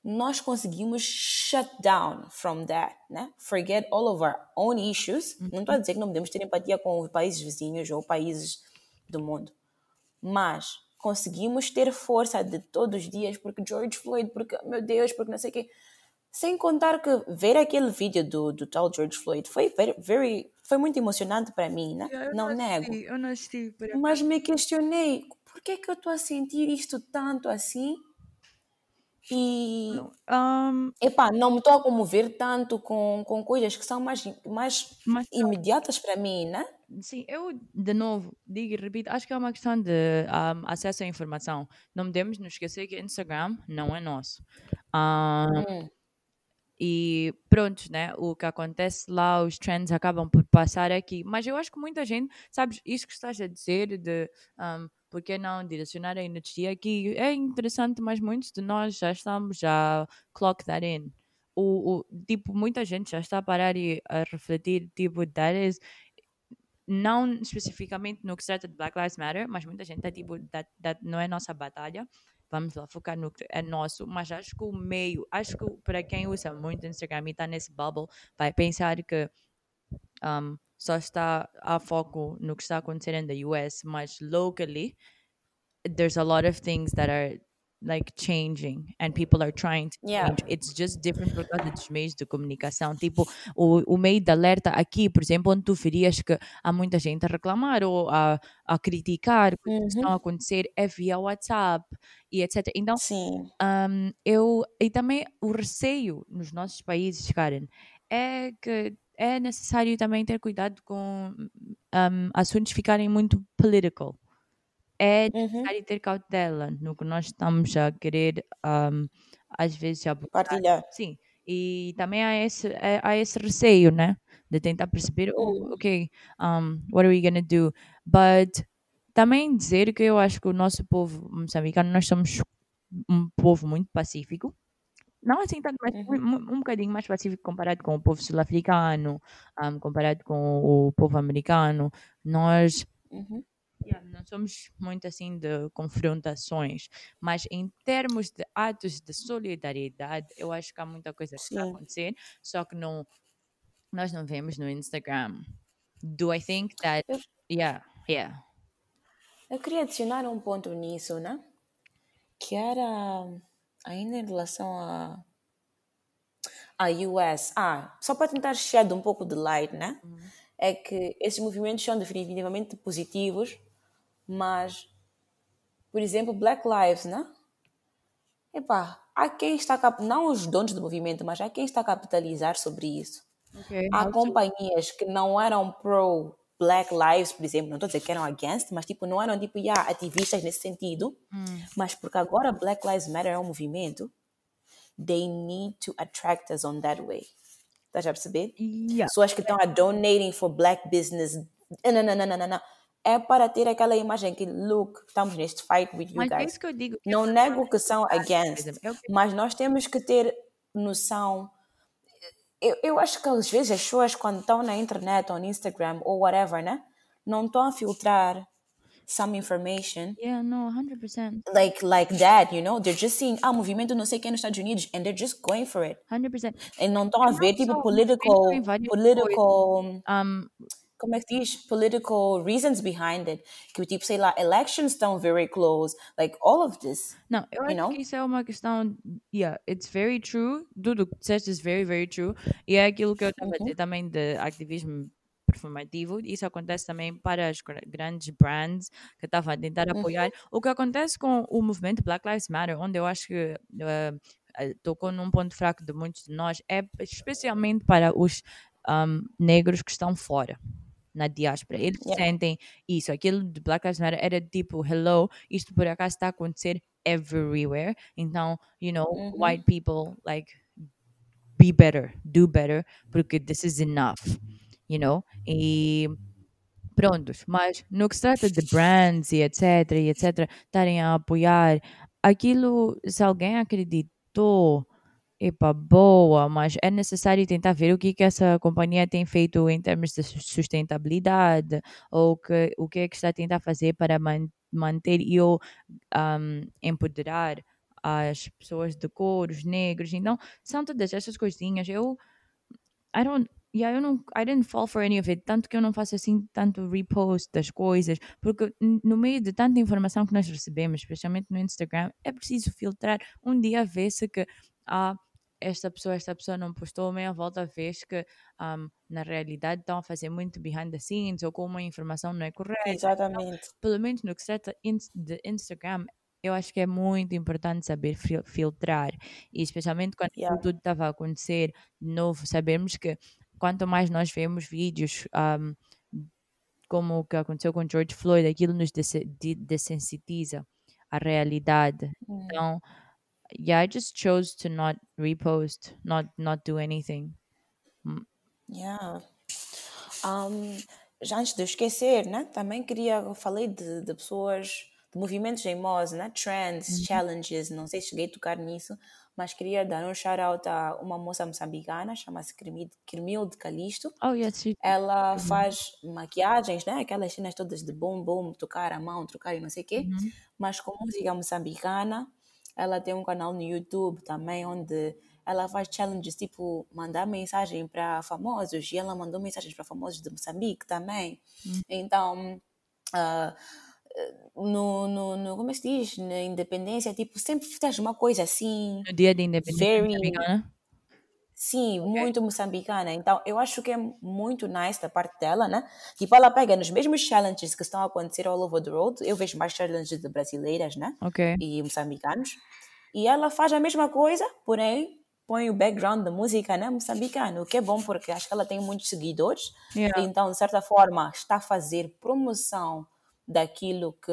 Nós conseguimos shut down from that, né? Forget all of our own issues. Não estou a dizer que não podemos ter empatia com os países vizinhos ou países do mundo. Mas conseguimos ter força de todos os dias porque George Floyd, porque, meu Deus, porque não sei o quê. Sem contar que ver aquele vídeo do, do tal George Floyd foi, very, very, foi muito emocionante para mim, né? não nego. Eu não assisti. Mas me questionei, por que que eu estou a sentir isto tanto assim? E, Um, epá, não me estou a comover tanto com, com coisas que são mais, mais mas imediatas para mim, né? Sim, eu, de novo, digo e repito, acho que é uma questão de um, acesso à informação. Não podemos nos esquecer que Instagram não é nosso. Um, Hum, e pronto, né? O que acontece lá, os trends acabam por passar aqui. Mas eu acho que muita gente, sabes, isso que estás a dizer de um, por que não direcionar a energia aqui é interessante, mas muitos de nós já estamos a clock that in. O, o, tipo, muita gente já está a parar e a refletir, tipo, that is não especificamente no que se trata de Black Lives Matter, mas muita gente é tipo, that, that não é nossa batalha, vamos lá focar no que é nosso, mas acho que o meio, acho que para quem usa muito Instagram e está nesse bubble, vai pensar que um, só está a foco no que está acontecendo na US, mas locally, there's a lot of things that are like changing and people are trying to Yeah. change. It's just different por causa dos meios de comunicação. Tipo, o, o meio de alerta aqui, por exemplo, onde tu verias que há muita gente a reclamar ou a, a criticar coisas que estão a acontecer é via WhatsApp e etc. Então, sim. um, eu e também o receio nos nossos países, Karen, é que é necessário também ter cuidado com um, assuntos ficarem muito political. É Uhum. necessário ter cautela no que nós estamos a querer, um, às vezes, abordar. Partilhar. Sim, e também há esse, é- há esse receio, né? De tentar perceber, oh, Uhum. ok, um, what are we gonna do? But também dizer que eu acho que o nosso povo moçambicano, nós somos um povo muito pacífico. Não assim tanto, mas Uhum. um, um bocadinho mais pacífico comparado com o povo sul-africano, um, comparado com o povo americano. Nós Uhum. Não somos muito assim de confrontações, mas em termos de atos de solidariedade, eu acho que há muita coisa que está a acontecer, só que não, nós não vemos no Instagram. Do I think that, Eu- yeah, yeah. Eu queria adicionar um ponto nisso, né? Que era ainda em relação a a US. Ah, só para tentar shed um pouco de light, né? É que esses movimentos são definitivamente positivos, mas, por exemplo, Black Lives, né? Epá, há quem está, não os donos do movimento, mas há quem está a capitalizar sobre isso. Okay. Há companhias que não eram pro Black Lives, por exemplo, não estou a dizer que eram against, mas tipo, não eram tipo, yeah, ativistas nesse sentido, mas porque agora Black Lives Matter é um movimento, they need to attract us on that way. Estás a perceber? Yeah. Pessoas que estão a donating for black business, não, não, não, não, não, não. É para ter aquela imagem que, look, estamos neste fight with you Mas é guys. isso que eu digo. que Não é nego que são against, É mas nós temos que ter noção. Eu, eu acho que às vezes as pessoas, quando estão na internet ou no Instagram ou whatever, né, não estão a filtrar some information Yeah, no, 100%. like like that, you know? They're just seeing, ah, movimento não sei quem nos Estados Unidos, and they're just going for it. 100%. E não estão a ver, tipo, political, political, Um, como é que diz? Political reasons behind it. Que, tipo, sei lá, elections estão very close. Like, all of this. Não, eu acho know? que isso é uma questão. Yeah, it's very true. Tudo que disseste is very, very true. E é aquilo que eu estava a dizer também de ativismo performativo. Isso acontece também para as gra- grandes brands que estavam a tentar apoiar. O que acontece com o movimento Black Lives Matter, onde eu acho que eh, tocou num ponto fraco de muitos de nós, é especialmente para os um, negros que estão fora. Na diáspora, eles Yeah. sentem isso. Aquilo de Black Lives Matter era tipo, hello, isto por acaso está a acontecer everywhere. Então, you know, white people like be better, do better, porque this is enough, you know? E prontos, mas no que se trata de brands e etc, e etc, estarem a apoiar aquilo, se alguém acreditou, epa, boa, mas é necessário tentar ver o que, que essa companhia tem feito em termos de sus- sustentabilidade, ou que, o que é que está a tentar fazer para man- manter e ou um, empoderar as pessoas de cor, os negros. Então, são todas essas coisinhas. Eu, I don't, yeah, eu não, I didn't fall for any of it, tanto que eu não faço assim tanto repost das coisas, porque no meio de tanta informação que nós recebemos, especialmente no Instagram, é preciso filtrar. Um dia vê-se que ah, esta pessoa, esta pessoa não postou, meia volta vez que um, na realidade estão a fazer muito behind the scenes ou com uma informação não é correta Exatamente. pelo menos no que se trata de Instagram, eu acho que é muito importante saber fil- filtrar. E especialmente quando Yeah. tudo estava a acontecer de novo, sabermos que quanto mais nós vemos vídeos um, como o que aconteceu com George Floyd, aquilo nos desensitiza a realidade. Então, yeah, I just chose to not repost, not not do anything. Yeah. Um, já antes de eu esquecer, né? Também queria, falei de, de pessoas, de movimentos Moz, né? Trends, challenges, não sei se cheguei a tocar nisso, mas queria dar um shout out a uma moça moçambicana, chama-se Kirmil de Calisto. Oh, yes, she, Ela faz maquiagens, né? Aquelas cenas todas de bom, bom, tocar a mão, trocar e não sei o quê. Mas com música moçambicana, ela tem um canal no YouTube também onde ela faz challenges, tipo, mandar mensagem para famosos. E ela mandou mensagens para famosos de Moçambique também. Então, ah, no, no, no, como é que se diz? Na independência, tipo, sempre faz uma coisa assim, no dia de independência Very- americana. Sim, muito moçambicana. Então, eu acho que é muito nice da parte dela, né? Tipo, ela pega nos mesmos challenges que estão a acontecer all over the world. Eu vejo mais challenges de brasileiras, né? Ok. E moçambicanos. E ela faz a mesma coisa, porém, põe o background da música, né? Moçambicano. O que é bom, porque acho que ela tem muitos seguidores. Yeah. Então, de certa forma, está a fazer promoção daquilo que,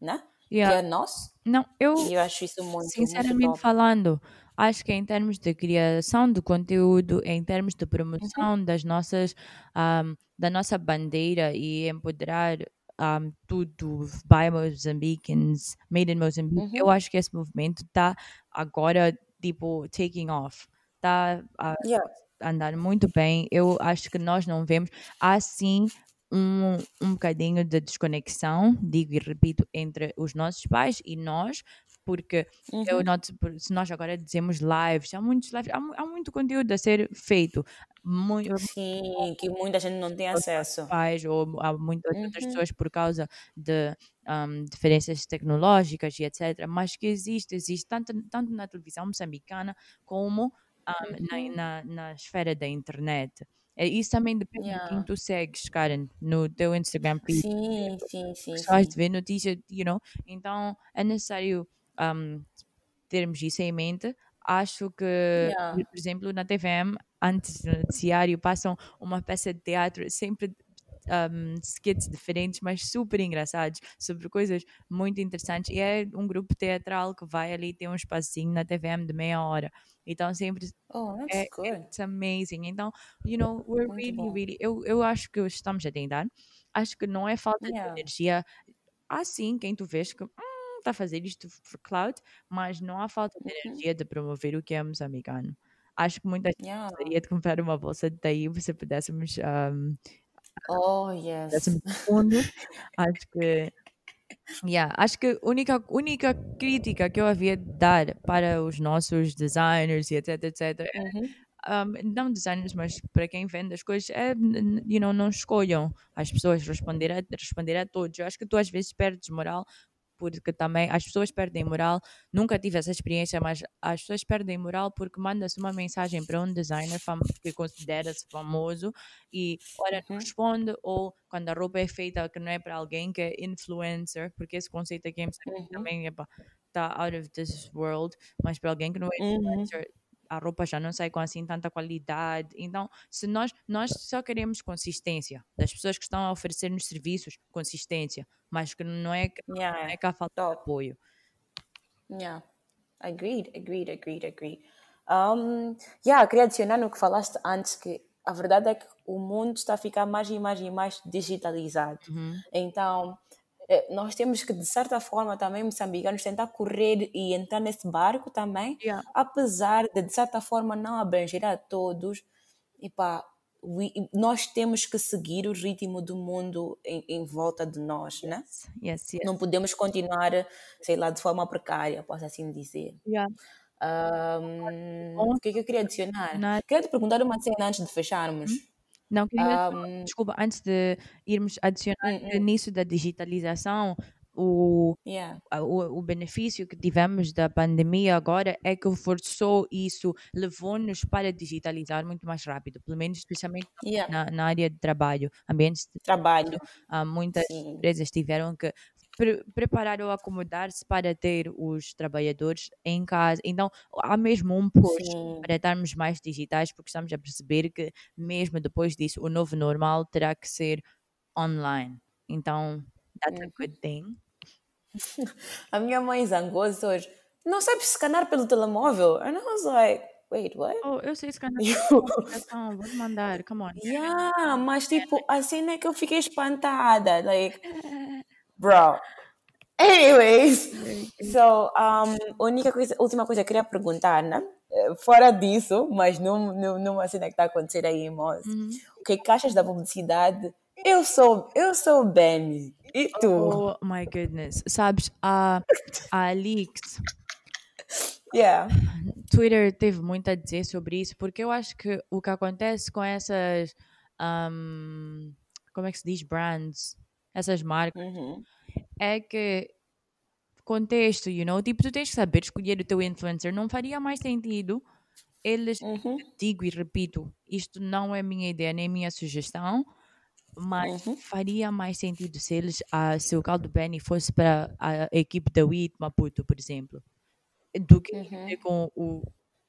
né? Yeah. Que é nosso. Não, eu E eu acho isso muito, muito sinceramente top. falando, acho que em termos de criação de conteúdo, em termos de promoção das nossas, ahm, da nossa bandeira e empoderar ahm, tudo by Mozambicans, made in Mozambique, eu acho que esse movimento está agora, tipo, taking off. Está a Yeah. andar muito bem. Eu acho que nós não vemos. Há sim um, um bocadinho de desconexão, digo e repito, entre os nossos pais e nós, porque eu Uhum. noto, por- se nós agora dizemos lives, há muitos lives, há, há muito conteúdo a ser feito. Muito, Sim, que muita gente não tem acesso. pais ou há muitas outras Uhum. pessoas por causa de um, diferenças tecnológicas e etc. Mas que existe, existe tanto, tanto na televisão moçambicana como um, na, Uhum. na, na esfera da internet. É, Isso também depende de quem Yeah. tu segues, Karen, no teu Instagram. Sim, sim, sim, Gostas sim. de ver notícia, you know? Então é necessário um, termos isso em mente. Acho que, Yeah. por exemplo, na TVM, antes do noticiário, passam uma peça de teatro sempre um, skits diferentes, mas super engraçados, sobre coisas muito interessantes. E é um grupo teatral que vai ali ter um espacinho na TVM de meia hora. Então sempre Oh, that's é good. it's amazing. Então, you know, we're Muito really, bom. really. Eu, eu acho que estamos a tentar. Acho que não é falta Yeah. de energia. Há sim quem tu vês que está a fazer isto for cloud, mas não há falta de Uhum. energia de promover o que é moçambicano. Acho que muita gente Yeah. gostaria de comprar uma bolsa de daí se pudéssemos um, Oh, yes. pudéssemos fundo. Acho que Yeah, acho que a única, única crítica que eu havia de dar para os nossos designers e etc, etc, é, Uhum. um, não designers, mas para quem vende as coisas, é, you know, não escolham as pessoas responder a, responder a todos. Eu acho que tu às vezes perdes moral, porque também as pessoas perdem moral. Nunca tive essa experiência, mas as pessoas perdem moral porque manda-se uma mensagem para um designer que considera-se famoso e ora não Uhum. responde, ou quando a roupa é feita que não é para alguém que é influencer, porque esse conceito aqui em Uhum. também está out of this world, mas para alguém que não é Uhum. A roupa já não sai com assim tanta qualidade. Então, se nós, nós só queremos consistência das pessoas que estão a oferecer-nos serviços, consistência, mas que não é que, não é Yeah. que há falta de apoio. Yeah. Agreed, agreed, agreed, agreed. Um, yeah, queria adicionar no que falaste antes que a verdade é que o mundo está a ficar mais e mais e mais digitalizado. Uhum. Então, nós temos que, de certa forma, também, moçambicanos, tentar correr e entrar nesse barco também, Yeah. apesar de, de certa forma, não abranger a todos. Epá, we- nós temos que seguir o ritmo do mundo em, em volta de nós, né? Yes, yes. Não podemos continuar, sei lá, de forma precária, posso assim dizer. Yeah. Ahm, o que é que eu queria adicionar? Nada. Queria te perguntar uma cena antes de fecharmos. Não, queria Um, desculpa, antes de irmos adicionar que nisso da digitalização, o, yeah. o, o benefício que tivemos da pandemia agora é que forçou isso, levou-nos para digitalizar muito mais rápido, pelo menos especialmente Yeah. na, na área de trabalho, ambientes de Trabalho. ah, muitas Sim. empresas tiveram que pre preparar ou acomodar-se para ter os trabalhadores em casa. Então, há mesmo um push Sim. para estarmos mais digitais, porque estamos a perceber que, mesmo depois disso, o novo normal terá que ser online. Então, that's a good thing. A minha mãe zangou-se hoje. Não sabes escanar pelo telemóvel? And I was like, wait, what? Oh, eu sei escanear a aplicação, vou mandar, come on. Yeah, mas tipo, a cena é que eu fiquei espantada. Like, bro. Anyways, so, um, a única coisa, última coisa que eu queria perguntar, né? Eh, Fora disso, mas num, num, numa cena que está a acontecer aí em Moz, Uhum. o que é que achas da publicidade? Eu sou, eu sou o Benny. E tu? Oh my goodness. Sabes, a, a Alix, Yeah. Twitter teve muito a dizer sobre isso, porque eu acho que o que acontece com essas, ahm, como é que se diz, brands, essas marcas, Uhum. é que contexto, you know, tipo, tu tens que saber escolher o teu influencer, não faria mais sentido eles, Uhum. digo e repito, isto não é minha ideia nem minha sugestão, mas Uhum. faria mais sentido se eles, ah, se o Caldo Benny fosse para a equipe da WIT Maputo, por exemplo, do que Uhum. com o,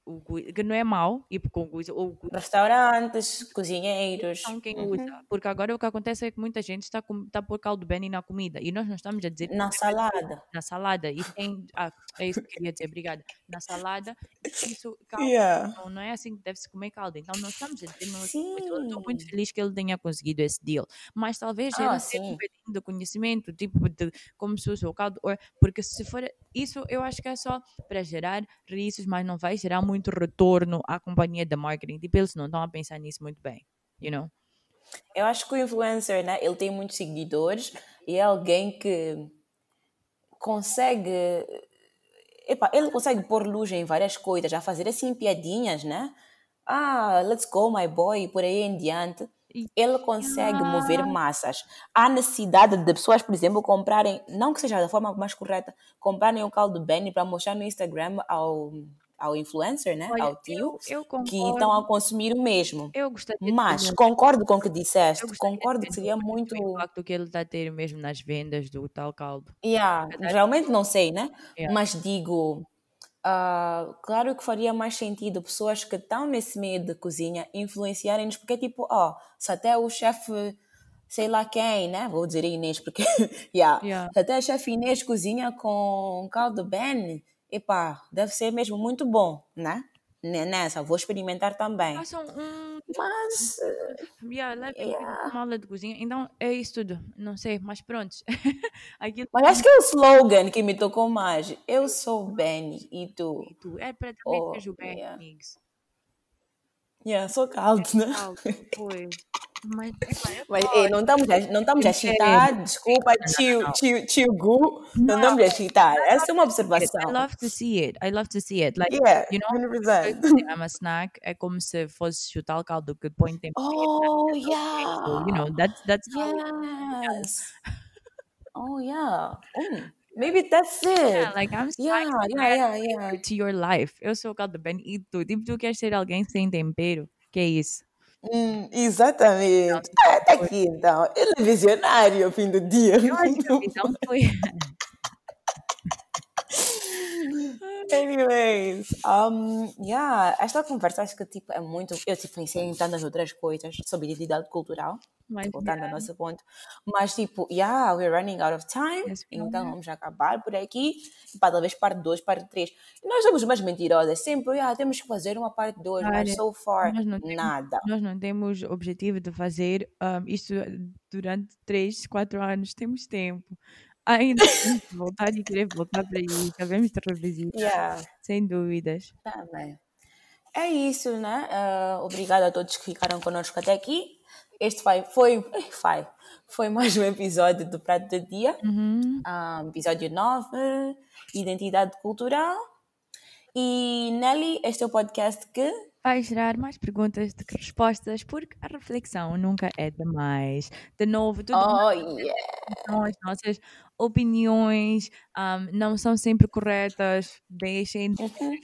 o que não é mau ir com o Restaurantes, cozinheiros. são quem Uhum. usa, porque agora o que acontece é que muita gente está com, está a pôr caldo Benny na comida. E nós não estamos a dizer Na salada. na salada. E tem ah, é isso que eu queria dizer, obrigada. Na salada isso caldo Yeah. não, não é assim que deve-se comer caldo. Então não estamos a dizer eu estou muito feliz que ele tenha conseguido esse deal. Mas talvez Ah, ele ter um bocadinho de conhecimento tipo de como se usa o caldo porque se for isso eu acho que é só para gerar risos mas não vai gerar muito retorno à companhia de marketing tipo eles não estão a pensar nisso muito bem you know Eu acho que o influencer, né, ele tem muitos seguidores e é alguém que consegue. Epa, ele consegue pôr luz em várias coisas, a fazer assim piadinhas, né? Ah, let's go, my boy, por aí em diante. Ele consegue mover massas. Há necessidade de pessoas, por exemplo, comprarem, não que seja da forma mais correta, comprarem o caldo Benny para mostrar no Instagram ao, ao influencer, né? Olha, ao tio, eu, eu que estão a consumir o mesmo. Eu gostaria de Mas ter- concordo com o que disseste, de concordo que seria muito. o impacto que ele está a ter mesmo nas vendas do tal caldo. Yeah, realmente não sei, né? Yeah. Mas digo, ah, claro que faria mais sentido pessoas que estão nesse meio de cozinha influenciarem-nos, porque é tipo, ó, se até o chefe, sei lá quem, né? Vou dizer Inês, porque, yeah, Yeah. se até a chefe Inês cozinha com caldo Ben, epá, deve ser mesmo muito bom, né? Nessa, vou experimentar também. Façam um. Mas, Yeah, leve Yeah. uma aula de cozinha. Então é isso tudo. Não sei, mas pronto. Aquilo mas acho que é o slogan que me tocou mais. Eu sou Benny e tu? que tu é para também Oh, o bem, yeah. amigos. Yeah, sou caldo, né? Caldo, Pois. Mas, eu Mas ei, não estamos a, não estamos a chitar, desculpa, tio, tio, tio Gu, não estamos a chitar. Essa é uma I observação. love to see it. I love to see it. Like, Yeah, you know, 100%. I'm a snack. É como se fosse o tal caldo que põe tempo. Oh, So, yeah. you know, that's that's how it- Yes. Oh, yeah. Mm, maybe that's yeah, it. like I'm Yeah, yeah, yeah, yeah. to your life. Eu sou o caldo bem e tu. Tipo, tu queres ser alguém sem tempero. Que é isso? Hum, exatamente. É, tá aqui então. Ele é visionário ao fim do dia. Eu acho que visão foi. Anyways, um, yeah, esta conversa acho que tipo, é muito. Eu tipo, pensei em tantas outras coisas sobre identidade cultural, Mas, voltando yeah, ao nosso ponto. Mas tipo, yeah, we're running out of time, Yes, então vamos acabar por aqui. E pá, talvez parte 2, parte 3. Nós somos umas mentirosas, sempre, yeah, temos que fazer uma parte 2, mas so far, nós temos- nada. nós não temos objetivo de fazer um, isto durante 3, 4 anos. Temos tempo. Ainda temos que voltar e querer voltar para isso. Sabemos de revisitar, Yeah. sem dúvidas. Tá bem. É isso, né? Ah, obrigada a todos que ficaram connosco até aqui. Este foi, foi, foi, foi mais um episódio do Prato do Dia. Uhum. Ah, episódio 9, Identidade Cultural. E Nelly, este é o podcast que Vai gerar mais perguntas do que respostas, porque a reflexão nunca é demais. De novo, tudo Oh, yeah. as nossas opiniões, um, não são sempre corretas. Deixem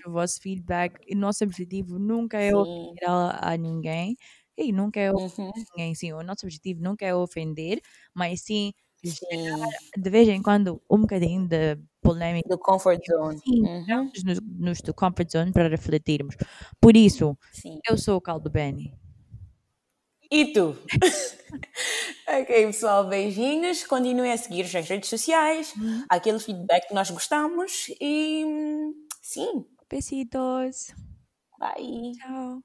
o vosso feedback. E nosso objetivo nunca é ofender a, a ninguém. E nunca é ofender Uhum. ninguém. Sim, o nosso objetivo nunca é ofender, mas sim, Sim. de vez em quando, um bocadinho de polêmica. Do comfort zone. Sim, Uhum. nos, nos do comfort zone para refletirmos. Por isso, Sim. eu sou o Caldo Benny. E tu? ok, pessoal, beijinhos. Continuem a seguir nas redes sociais, aquele feedback que nós gostamos. E sim, Besitos. bye. Tchau.